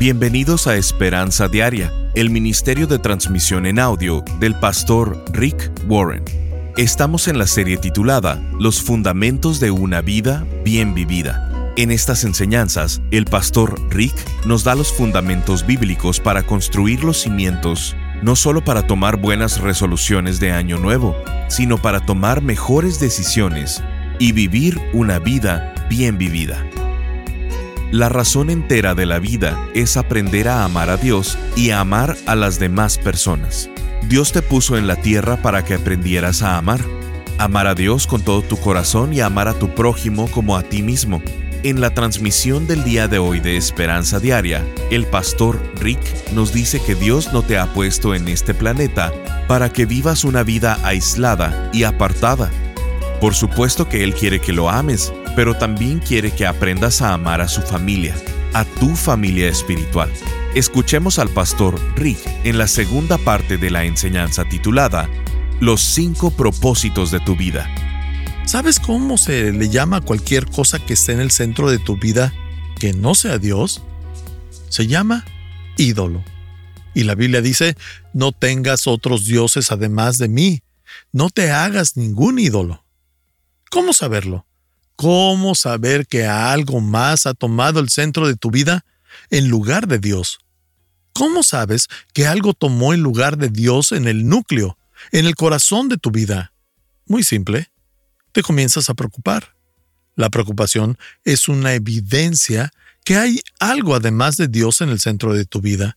Bienvenidos a Esperanza Diaria, el ministerio de transmisión en audio del pastor Rick Warren. Estamos en la serie titulada Los fundamentos de una vida bien vivida. En estas enseñanzas, el pastor Rick nos da los fundamentos bíblicos para construir los cimientos, no solo para tomar buenas resoluciones de año nuevo, sino para tomar mejores decisiones y vivir una vida bien vivida. La razón entera de la vida es aprender a amar a Dios y a amar a las demás personas. Dios te puso en la tierra para que aprendieras a amar. Amar a Dios con todo tu corazón y amar a tu prójimo como a ti mismo. En la transmisión del día de hoy de Esperanza Diaria, el pastor Rick nos dice que Dios no te ha puesto en este planeta para que vivas una vida aislada y apartada. Por supuesto que Él quiere que lo ames, pero también quiere que aprendas a amar a su familia, a tu familia espiritual. Escuchemos al pastor Rick en la segunda parte de la enseñanza titulada Los cinco propósitos de tu vida. ¿Sabes cómo se le llama a cualquier cosa que esté en el centro de tu vida que no sea Dios? Se llama ídolo. Y la Biblia dice, no tengas otros dioses además de mí, no te hagas ningún ídolo. ¿Cómo saberlo? ¿Cómo saber que algo más ha tomado el centro de tu vida en lugar de Dios? ¿Cómo sabes que algo tomó el lugar de Dios en el núcleo, en el corazón de tu vida? Muy simple. Te comienzas a preocupar. La preocupación es una evidencia que hay algo además de Dios en el centro de tu vida.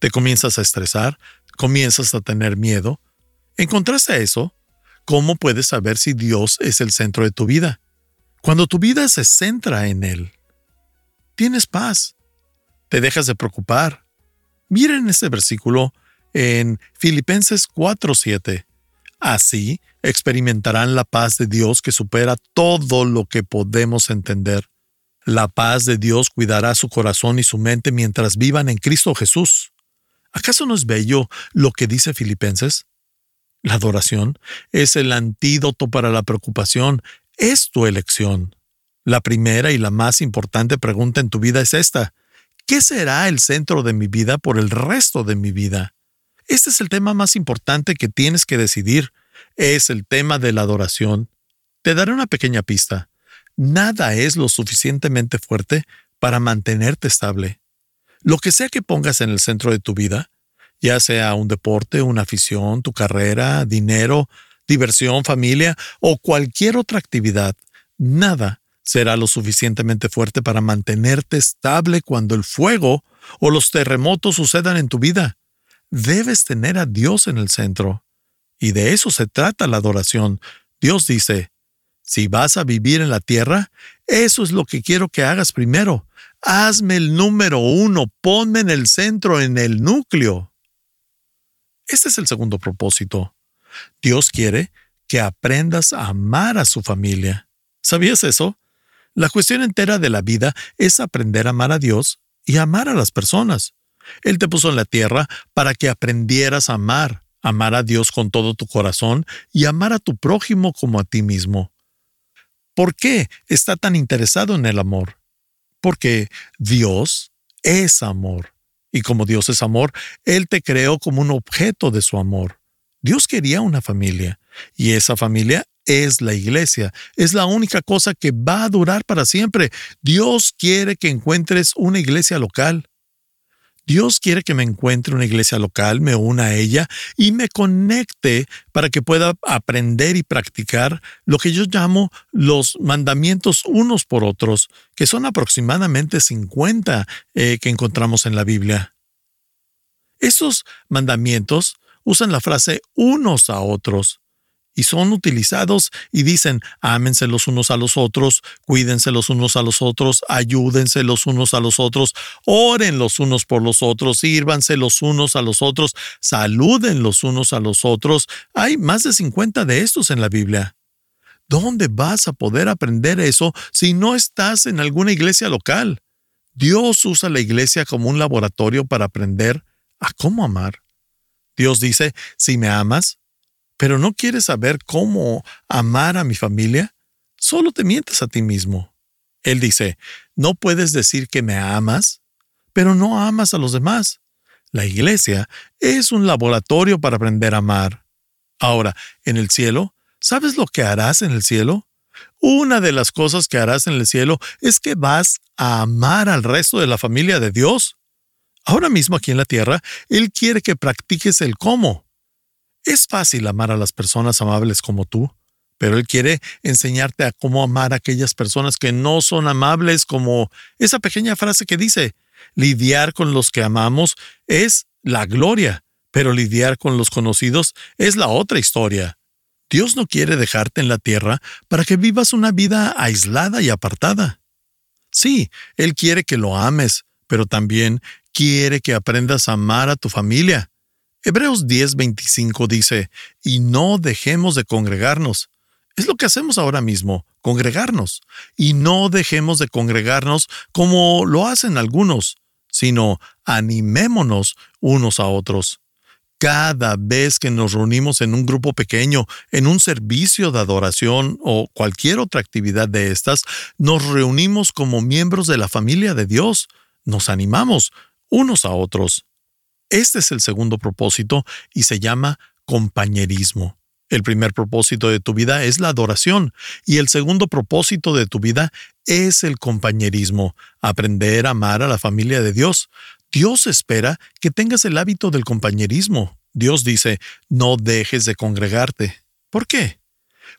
Te comienzas a estresar, comienzas a tener miedo. ¿Encontraste eso? ¿Cómo puedes saber si Dios es el centro de tu vida? Cuando tu vida se centra en Él, tienes paz, te dejas de preocupar. Miren este versículo en Filipenses 4:7. Así experimentarán la paz de Dios que supera todo lo que podemos entender. La paz de Dios cuidará su corazón y su mente mientras vivan en Cristo Jesús. ¿Acaso no es bello lo que dice Filipenses? La adoración es el antídoto para la preocupación, es tu elección. La primera y la más importante pregunta en tu vida es esta. ¿Qué será el centro de mi vida por el resto de mi vida? Este es el tema más importante que tienes que decidir. Es el tema de la adoración. Te daré una pequeña pista. Nada es lo suficientemente fuerte para mantenerte estable. Lo que sea que pongas en el centro de tu vida, ya sea un deporte, una afición, tu carrera, dinero, diversión, familia o cualquier otra actividad, nada será lo suficientemente fuerte para mantenerte estable cuando el fuego o los terremotos sucedan en tu vida. Debes tener a Dios en el centro. Y de eso se trata la adoración. Dios dice, si vas a vivir en la tierra, eso es lo que quiero que hagas primero. Hazme el número uno, ponme en el centro, en el núcleo. Este es el segundo propósito. Dios quiere que aprendas a amar a su familia. ¿Sabías eso? La cuestión entera de la vida es aprender a amar a Dios y amar a las personas. Él te puso en la tierra para que aprendieras a amar, amar a Dios con todo tu corazón y amar a tu prójimo como a ti mismo. ¿Por qué está tan interesado en el amor? Porque Dios es amor. Y como Dios es amor, Él te creó como un objeto de su amor. Dios quería una familia y esa familia es la iglesia. Es la única cosa que va a durar para siempre. Dios quiere que encuentres una iglesia local. Dios quiere que me encuentre una iglesia local, me una a ella y me conecte para que pueda aprender y practicar lo que yo llamo los mandamientos unos por otros, que son aproximadamente 50 eh, que encontramos en la Biblia. Esos mandamientos usan la frase unos a otros y son utilizados y dicen ámense los unos a los otros, cuídense los unos a los otros, ayúdense los unos a los otros, oren los unos por los otros, sírvanse los unos a los otros, saluden los unos a los otros. Hay más de 50 de estos en la Biblia. ¿Dónde vas a poder aprender eso si no estás en alguna iglesia local? Dios usa la iglesia como un laboratorio para aprender a cómo amar. Dios dice, si me amas, pero no quieres saber cómo amar a mi familia, solo te mientes a ti mismo. Él dice, no puedes decir que me amas, pero no amas a los demás. La iglesia es un laboratorio para aprender a amar. Ahora, en el cielo, ¿sabes lo que harás en el cielo? Una de las cosas que harás en el cielo es que vas a amar al resto de la familia de Dios. Ahora mismo aquí en la tierra, Él quiere que practiques el cómo. Es fácil amar a las personas amables como tú, pero Él quiere enseñarte a cómo amar a aquellas personas que no son amables como esa pequeña frase que dice, lidiar con los que amamos es la gloria, pero lidiar con los conocidos es la otra historia. Dios no quiere dejarte en la tierra para que vivas una vida aislada y apartada. Sí, Él quiere que lo ames, pero también quiere que aprendas a amar a tu familia. Hebreos 10:25 dice, y no dejemos de congregarnos. Es lo que hacemos ahora mismo, congregarnos. Y no dejemos de congregarnos como lo hacen algunos, sino animémonos unos a otros. Cada vez que nos reunimos en un grupo pequeño, en un servicio de adoración o cualquier otra actividad de estas, nos reunimos como miembros de la familia de Dios. Nos animamos unos a otros. Este es el segundo propósito y se llama compañerismo. El primer propósito de tu vida es la adoración y el segundo propósito de tu vida es el compañerismo, aprender a amar a la familia de Dios. Dios espera que tengas el hábito del compañerismo. Dios dice, no dejes de congregarte. ¿Por qué?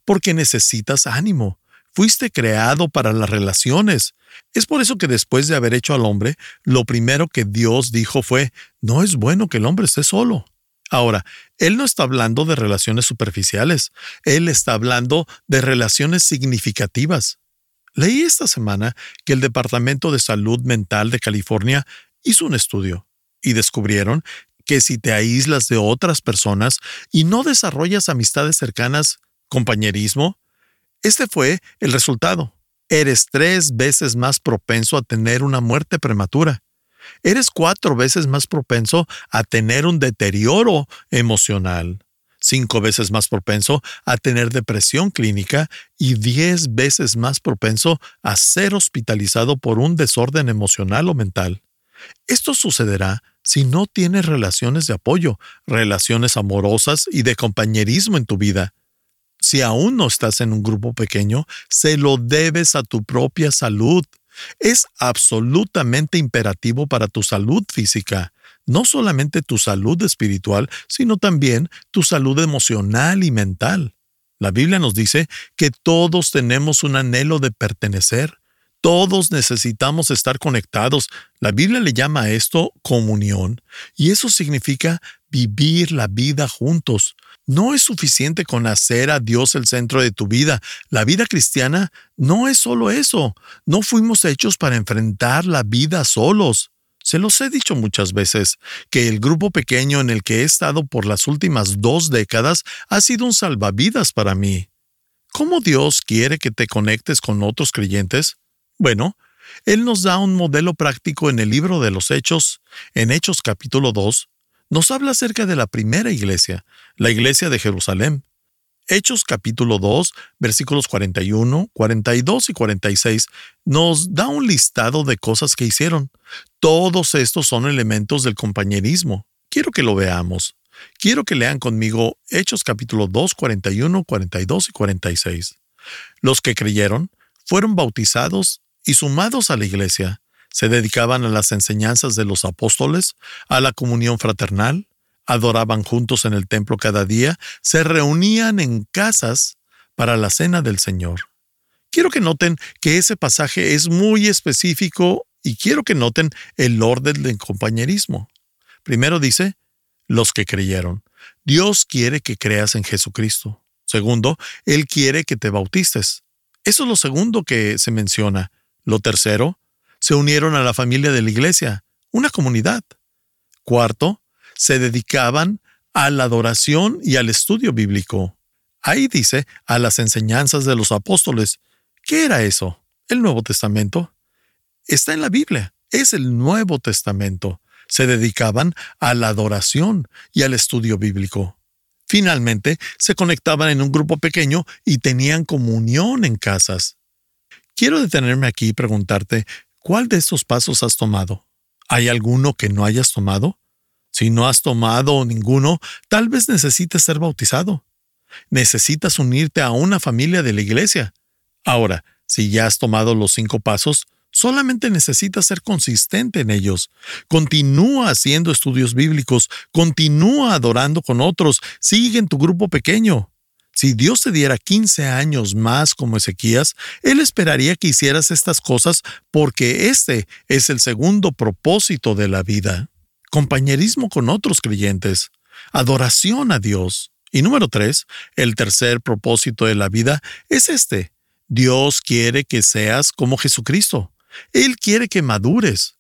Porque necesitas ánimo. Fuiste creado para las relaciones. Es por eso que después de haber hecho al hombre, lo primero que Dios dijo fue, no es bueno que el hombre esté solo. Ahora, Él no está hablando de relaciones superficiales, Él está hablando de relaciones significativas. Leí esta semana que el Departamento de Salud Mental de California hizo un estudio y descubrieron que si te aíslas de otras personas y no desarrollas amistades cercanas, compañerismo, este fue el resultado. Eres tres veces más propenso a tener una muerte prematura. Eres cuatro veces más propenso a tener un deterioro emocional, cinco veces más propenso a tener depresión clínica y diez veces más propenso a ser hospitalizado por un desorden emocional o mental. Esto sucederá si no tienes relaciones de apoyo, relaciones amorosas y de compañerismo en tu vida. Si aún no estás en un grupo pequeño, se lo debes a tu propia salud. Es absolutamente imperativo para tu salud física, no solamente tu salud espiritual, sino también tu salud emocional y mental. La Biblia nos dice que todos tenemos un anhelo de pertenecer, todos necesitamos estar conectados. La Biblia le llama a esto comunión, y eso significa vivir la vida juntos. No es suficiente con hacer a Dios el centro de tu vida. La vida cristiana no es solo eso. No fuimos hechos para enfrentar la vida solos. Se los he dicho muchas veces, que el grupo pequeño en el que he estado por las últimas dos décadas ha sido un salvavidas para mí. ¿Cómo Dios quiere que te conectes con otros creyentes? Bueno, Él nos da un modelo práctico en el libro de los Hechos, en Hechos capítulo 2, nos habla acerca de la primera iglesia, la iglesia de Jerusalén. Hechos capítulo 2, versículos 41, 42 y 46 nos da un listado de cosas que hicieron. Todos estos son elementos del compañerismo. Quiero que lo veamos. Quiero que lean conmigo Hechos capítulo 2, 41, 42 y 46. Los que creyeron fueron bautizados y sumados a la iglesia, se dedicaban a las enseñanzas de los apóstoles, a la comunión fraternal, adoraban juntos en el templo cada día, se reunían en casas para la cena del Señor. Quiero que noten que ese pasaje es muy específico y quiero que noten el orden del compañerismo. Primero dice, los que creyeron. Dios quiere que creas en Jesucristo. Segundo, Él quiere que te bautices. Eso es lo segundo que se menciona. Lo tercero, se unieron a la familia de la iglesia, una comunidad. Cuarto, se dedicaban a la adoración y al estudio bíblico. Ahí dice a las enseñanzas de los apóstoles. ¿Qué era eso? ¿El Nuevo Testamento? Está en la Biblia, es el Nuevo Testamento. Se dedicaban a la adoración y al estudio bíblico. Finalmente, se conectaban en un grupo pequeño y tenían comunión en casas. Quiero detenerme aquí y preguntarte, ¿cuál de estos pasos has tomado? ¿Hay alguno que no hayas tomado? Si no has tomado ninguno, tal vez necesites ser bautizado. Necesitas unirte a una familia de la iglesia. Ahora, si ya has tomado los cinco pasos, solamente necesitas ser consistente en ellos. Continúa haciendo estudios bíblicos, continúa adorando con otros, sigue en tu grupo pequeño. Si Dios te diera 15 años más como Ezequías, Él esperaría que hicieras estas cosas porque este es el segundo propósito de la vida. Compañerismo con otros creyentes. Adoración a Dios. Y número tres, el tercer propósito de la vida es este. Dios quiere que seas como Jesucristo. Él quiere que madures.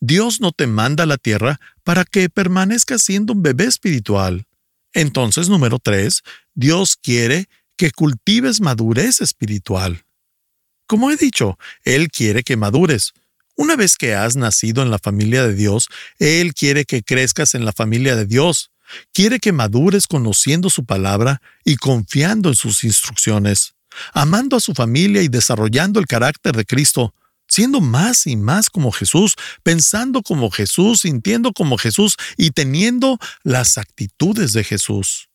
Dios no te manda a la tierra para que permanezcas siendo un bebé espiritual. Entonces, número tres, Dios quiere que cultives madurez espiritual. Como he dicho, Él quiere que madures. Una vez que has nacido en la familia de Dios, Él quiere que crezcas en la familia de Dios. Quiere que madures conociendo su palabra y confiando en sus instrucciones, amando a su familia y desarrollando el carácter de Cristo, siendo más y más como Jesús, pensando como Jesús, sintiendo como Jesús y teniendo las actitudes de Jesús.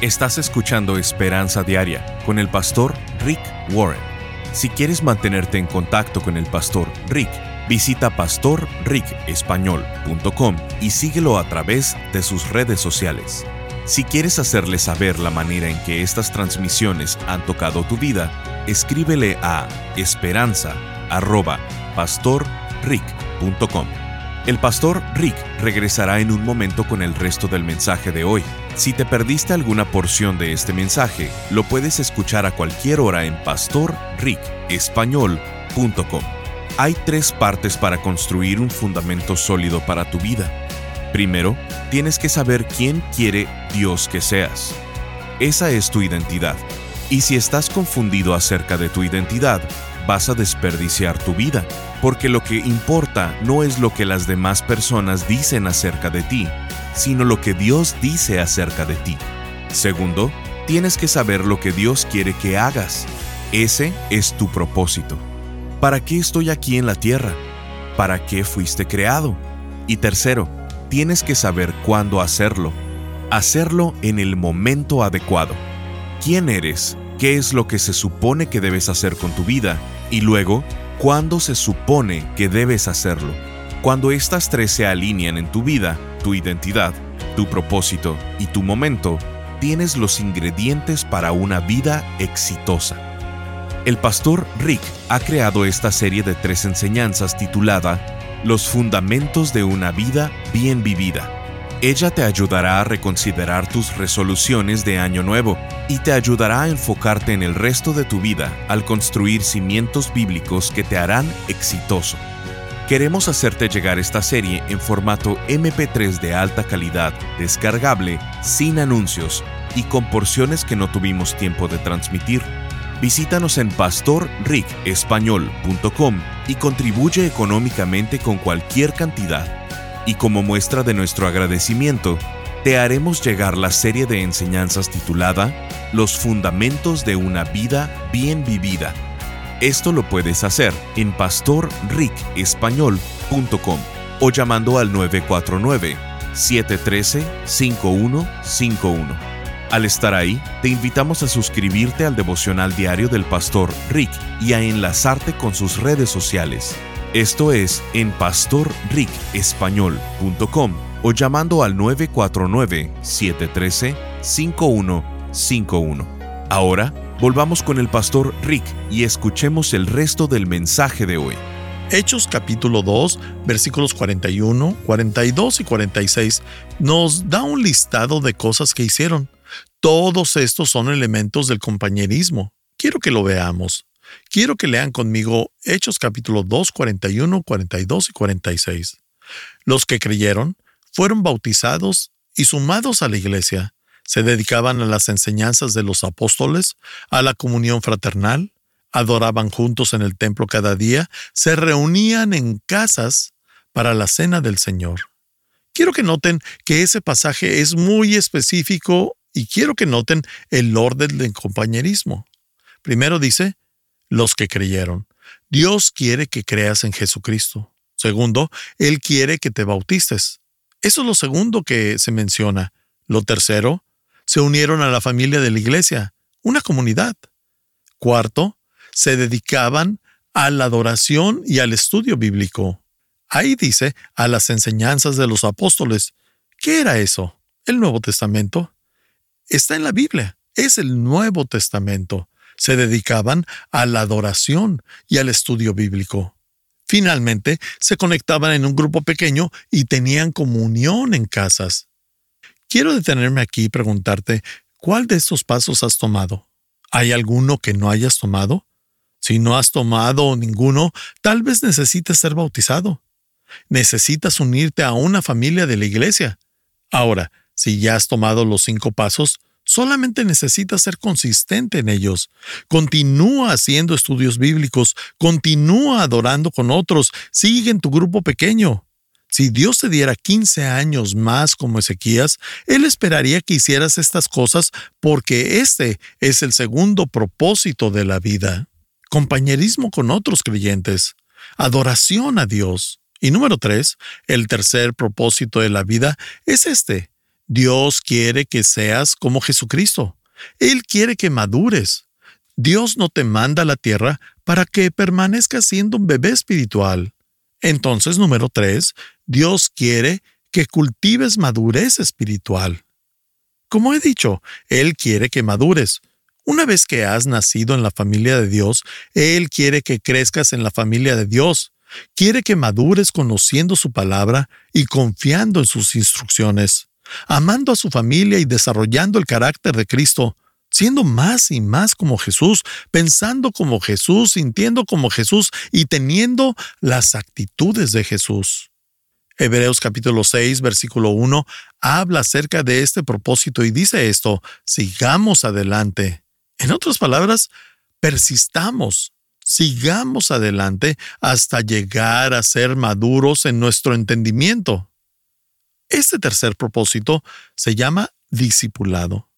Estás escuchando Esperanza Diaria con el pastor Rick Warren. Si quieres mantenerte en contacto con el pastor Rick, visita pastorricespañol.com y síguelo a través de sus redes sociales. Si quieres hacerle saber la manera en que estas transmisiones han tocado tu vida, escríbele a esperanza.pastorrick.com. El pastor Rick regresará en un momento con el resto del mensaje de hoy. Si te perdiste alguna porción de este mensaje, lo puedes escuchar a cualquier hora en pastorricespañol.com. Hay tres partes para construir un fundamento sólido para tu vida. Primero, tienes que saber quién quiere Dios que seas. Esa es tu identidad. Y si estás confundido acerca de tu identidad, vas a desperdiciar tu vida, porque lo que importa no es lo que las demás personas dicen acerca de ti, sino lo que Dios dice acerca de ti. Segundo, tienes que saber lo que Dios quiere que hagas. Ese es tu propósito. ¿Para qué estoy aquí en la tierra? ¿Para qué fuiste creado? Y tercero, tienes que saber cuándo hacerlo. Hacerlo en el momento adecuado. ¿Quién eres? qué es lo que se supone que debes hacer con tu vida y luego cuándo se supone que debes hacerlo. Cuando estas tres se alinean en tu vida, tu identidad, tu propósito y tu momento, tienes los ingredientes para una vida exitosa. El pastor Rick ha creado esta serie de tres enseñanzas titulada Los fundamentos de una vida bien vivida ella te ayudará a reconsiderar tus resoluciones de año nuevo y te ayudará a enfocarte en el resto de tu vida al construir cimientos bíblicos que te harán exitoso. Queremos hacerte llegar esta serie en formato MP3 de alta calidad, descargable, sin anuncios y con porciones que no tuvimos tiempo de transmitir. Visítanos en pastorricespañol.com y contribuye económicamente con cualquier cantidad y como muestra de nuestro agradecimiento, te haremos llegar la serie de enseñanzas titulada Los Fundamentos de una Vida Bien Vivida. Esto lo puedes hacer en pastorricespañol.com o llamando al 949-713-5151. Al estar ahí, te invitamos a suscribirte al devocional diario del pastor Rick y a enlazarte con sus redes sociales. Esto es en pastorricespañol.com o llamando al 949-713-5151. Ahora, volvamos con el pastor Rick y escuchemos el resto del mensaje de hoy. Hechos capítulo 2, versículos 41, 42 y 46 nos da un listado de cosas que hicieron. Todos estos son elementos del compañerismo. Quiero que lo veamos. Quiero que lean conmigo Hechos capítulo 2, 41, 42 y 46. Los que creyeron fueron bautizados y sumados a la iglesia. Se dedicaban a las enseñanzas de los apóstoles, a la comunión fraternal, adoraban juntos en el templo cada día, se reunían en casas para la cena del Señor. Quiero que noten que ese pasaje es muy específico y quiero que noten el orden del compañerismo. Primero dice, los que creyeron. Dios quiere que creas en Jesucristo. Segundo, Él quiere que te bautices. Eso es lo segundo que se menciona. Lo tercero, se unieron a la familia de la iglesia, una comunidad. Cuarto, se dedicaban a la adoración y al estudio bíblico. Ahí dice a las enseñanzas de los apóstoles. ¿Qué era eso? El Nuevo Testamento. Está en la Biblia. Es el Nuevo Testamento. Se dedicaban a la adoración y al estudio bíblico. Finalmente, se conectaban en un grupo pequeño y tenían comunión en casas. Quiero detenerme aquí y preguntarte, ¿cuál de estos pasos has tomado? ¿Hay alguno que no hayas tomado? Si no has tomado ninguno, tal vez necesites ser bautizado. Necesitas unirte a una familia de la iglesia. Ahora, si ya has tomado los cinco pasos, solamente necesitas ser consistente en ellos. Continúa haciendo estudios bíblicos, continúa adorando con otros, sigue en tu grupo pequeño. Si Dios te diera 15 años más como Ezequías, Él esperaría que hicieras estas cosas porque este es el segundo propósito de la vida compañerismo con otros creyentes, adoración a Dios. Y número tres, el tercer propósito de la vida es este. Dios quiere que seas como Jesucristo. Él quiere que madures. Dios no te manda a la tierra para que permanezcas siendo un bebé espiritual. Entonces, número tres, Dios quiere que cultives madurez espiritual. Como he dicho, Él quiere que madures. Una vez que has nacido en la familia de Dios, Él quiere que crezcas en la familia de Dios. Quiere que madures conociendo su palabra y confiando en sus instrucciones, amando a su familia y desarrollando el carácter de Cristo, siendo más y más como Jesús, pensando como Jesús, sintiendo como Jesús y teniendo las actitudes de Jesús. Hebreos capítulo 6, versículo 1 habla acerca de este propósito y dice esto, sigamos adelante. En otras palabras, persistamos, sigamos adelante hasta llegar a ser maduros en nuestro entendimiento. Este tercer propósito se llama discipulado,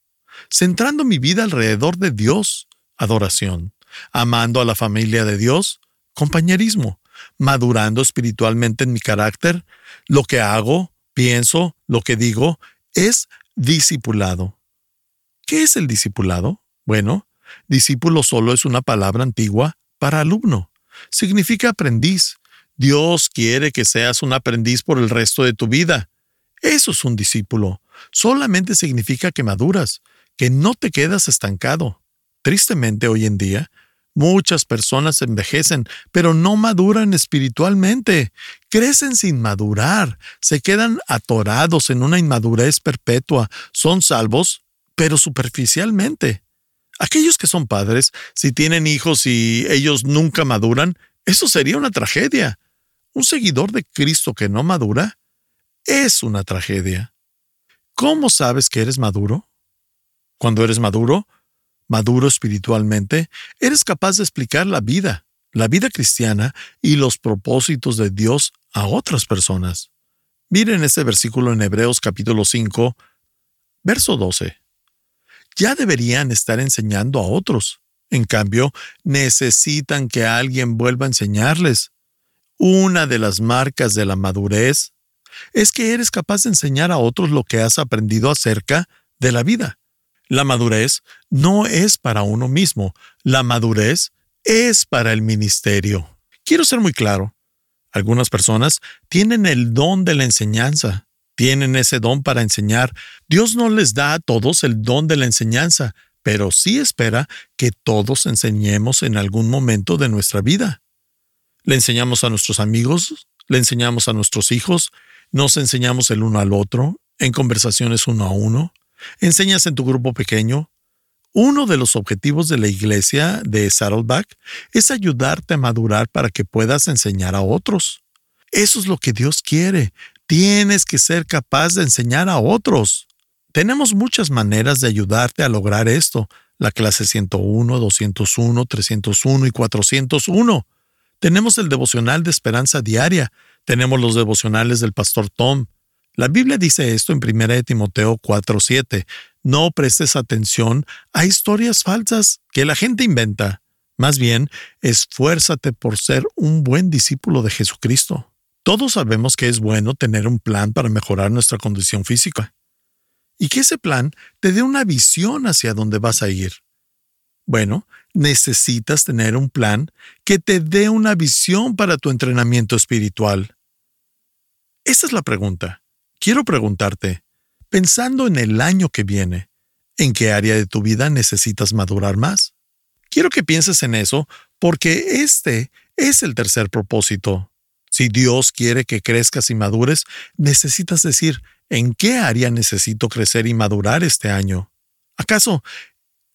centrando mi vida alrededor de Dios, adoración, amando a la familia de Dios, compañerismo, madurando espiritualmente en mi carácter, lo que hago, pienso, lo que digo, es discipulado. ¿Qué es el discipulado? Bueno, discípulo solo es una palabra antigua para alumno. Significa aprendiz. Dios quiere que seas un aprendiz por el resto de tu vida. Eso es un discípulo. Solamente significa que maduras, que no te quedas estancado. Tristemente hoy en día, muchas personas envejecen, pero no maduran espiritualmente. Crecen sin madurar, se quedan atorados en una inmadurez perpetua. Son salvos, pero superficialmente. Aquellos que son padres, si tienen hijos y ellos nunca maduran, eso sería una tragedia. Un seguidor de Cristo que no madura es una tragedia. ¿Cómo sabes que eres maduro? Cuando eres maduro, maduro espiritualmente, eres capaz de explicar la vida, la vida cristiana y los propósitos de Dios a otras personas. Miren este versículo en Hebreos capítulo 5, verso 12 ya deberían estar enseñando a otros. En cambio, necesitan que alguien vuelva a enseñarles. Una de las marcas de la madurez es que eres capaz de enseñar a otros lo que has aprendido acerca de la vida. La madurez no es para uno mismo, la madurez es para el ministerio. Quiero ser muy claro. Algunas personas tienen el don de la enseñanza, tienen ese don para enseñar. Dios no les da a todos el don de la enseñanza, pero sí espera que todos enseñemos en algún momento de nuestra vida. Le enseñamos a nuestros amigos, le enseñamos a nuestros hijos, nos enseñamos el uno al otro, en conversaciones uno a uno, enseñas en tu grupo pequeño. Uno de los objetivos de la iglesia de Saddleback es ayudarte a madurar para que puedas enseñar a otros. Eso es lo que Dios quiere. Tienes que ser capaz de enseñar a otros. Tenemos muchas maneras de ayudarte a lograr esto. La clase 101, 201, 301 y 401. Tenemos el devocional de esperanza diaria. Tenemos los devocionales del pastor Tom. La Biblia dice esto en 1 Timoteo 4:7. No prestes atención a historias falsas que la gente inventa. Más bien, esfuérzate por ser un buen discípulo de Jesucristo. Todos sabemos que es bueno tener un plan para mejorar nuestra condición física y que ese plan te dé una visión hacia dónde vas a ir. Bueno, necesitas tener un plan que te dé una visión para tu entrenamiento espiritual. Esa es la pregunta. Quiero preguntarte, pensando en el año que viene, ¿en qué área de tu vida necesitas madurar más? Quiero que pienses en eso porque este es el tercer propósito. Si Dios quiere que crezcas y madures, necesitas decir, ¿en qué área necesito crecer y madurar este año? ¿Acaso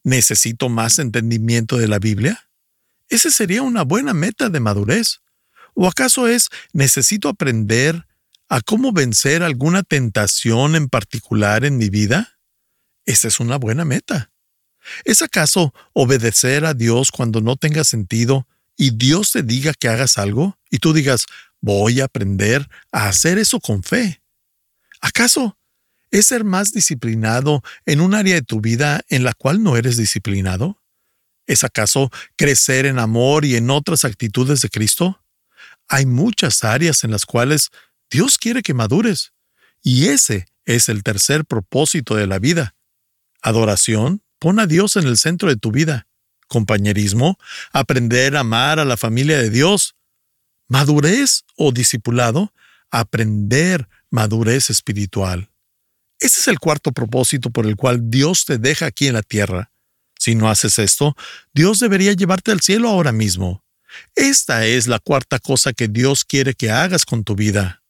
necesito más entendimiento de la Biblia? Ese sería una buena meta de madurez. ¿O acaso es necesito aprender a cómo vencer alguna tentación en particular en mi vida? Esa es una buena meta. ¿Es acaso obedecer a Dios cuando no tenga sentido y Dios te diga que hagas algo y tú digas, voy a aprender a hacer eso con fe? ¿Acaso es ser más disciplinado en un área de tu vida en la cual no eres disciplinado? ¿Es acaso crecer en amor y en otras actitudes de Cristo? Hay muchas áreas en las cuales Dios quiere que madures, y ese es el tercer propósito de la vida. Adoración, pon a Dios en el centro de tu vida. Compañerismo, aprender a amar a la familia de Dios. Madurez o discipulado, aprender madurez espiritual. Ese es el cuarto propósito por el cual Dios te deja aquí en la tierra. Si no haces esto, Dios debería llevarte al cielo ahora mismo. Esta es la cuarta cosa que Dios quiere que hagas con tu vida.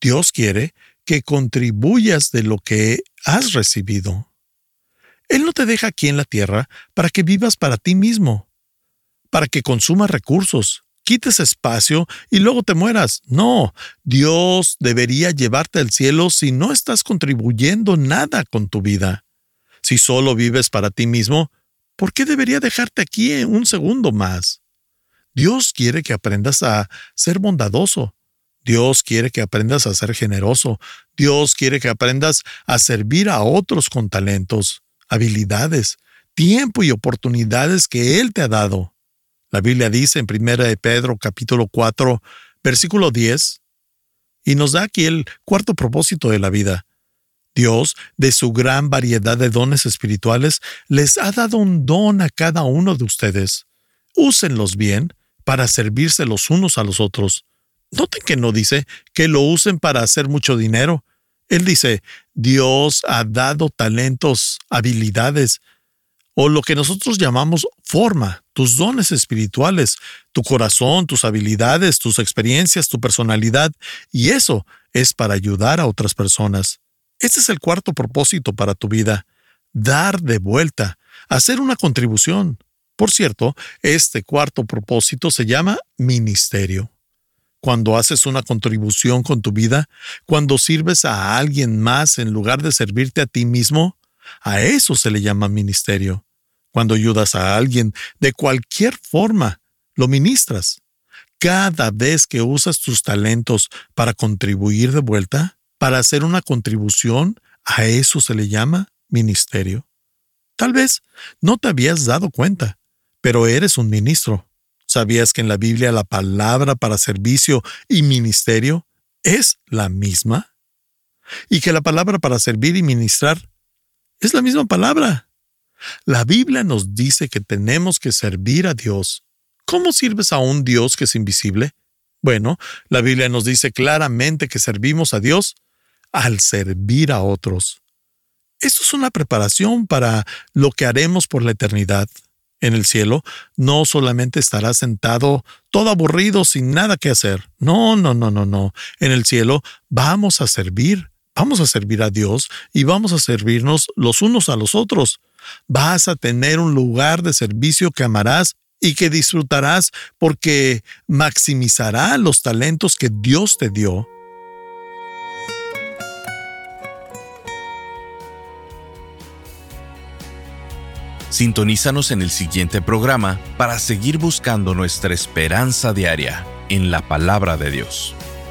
Dios quiere que contribuyas de lo que has recibido. Él no te deja aquí en la tierra para que vivas para ti mismo, para que consumas recursos, quites espacio y luego te mueras. No, Dios debería llevarte al cielo si no estás contribuyendo nada con tu vida. Si solo vives para ti mismo, ¿por qué debería dejarte aquí un segundo más? Dios quiere que aprendas a ser bondadoso. Dios quiere que aprendas a ser generoso. Dios quiere que aprendas a servir a otros con talentos, habilidades, tiempo y oportunidades que Él te ha dado. La Biblia dice en 1 de Pedro capítulo 4, versículo 10, y nos da aquí el cuarto propósito de la vida. Dios, de su gran variedad de dones espirituales, les ha dado un don a cada uno de ustedes. Úsenlos bien para servirse los unos a los otros. Noten que no dice que lo usen para hacer mucho dinero. Él dice, Dios ha dado talentos, habilidades, o lo que nosotros llamamos forma, tus dones espirituales, tu corazón, tus habilidades, tus experiencias, tu personalidad, y eso es para ayudar a otras personas. Este es el cuarto propósito para tu vida, dar de vuelta, hacer una contribución. Por cierto, este cuarto propósito se llama ministerio. Cuando haces una contribución con tu vida, cuando sirves a alguien más en lugar de servirte a ti mismo, a eso se le llama ministerio. Cuando ayudas a alguien de cualquier forma, lo ministras. Cada vez que usas tus talentos para contribuir de vuelta, para hacer una contribución, a eso se le llama ministerio. Tal vez no te habías dado cuenta, pero eres un ministro. ¿Sabías que en la Biblia la palabra para servicio y ministerio es la misma? Y que la palabra para servir y ministrar es la misma palabra. La Biblia nos dice que tenemos que servir a Dios. ¿Cómo sirves a un Dios que es invisible? Bueno, la Biblia nos dice claramente que servimos a Dios al servir a otros. Esto es una preparación para lo que haremos por la eternidad. En el cielo no solamente estarás sentado todo aburrido sin nada que hacer. No, no, no, no, no. En el cielo vamos a servir, vamos a servir a Dios y vamos a servirnos los unos a los otros. Vas a tener un lugar de servicio que amarás y que disfrutarás porque maximizará los talentos que Dios te dio. Sintonízanos en el siguiente programa para seguir buscando nuestra esperanza diaria en la palabra de Dios.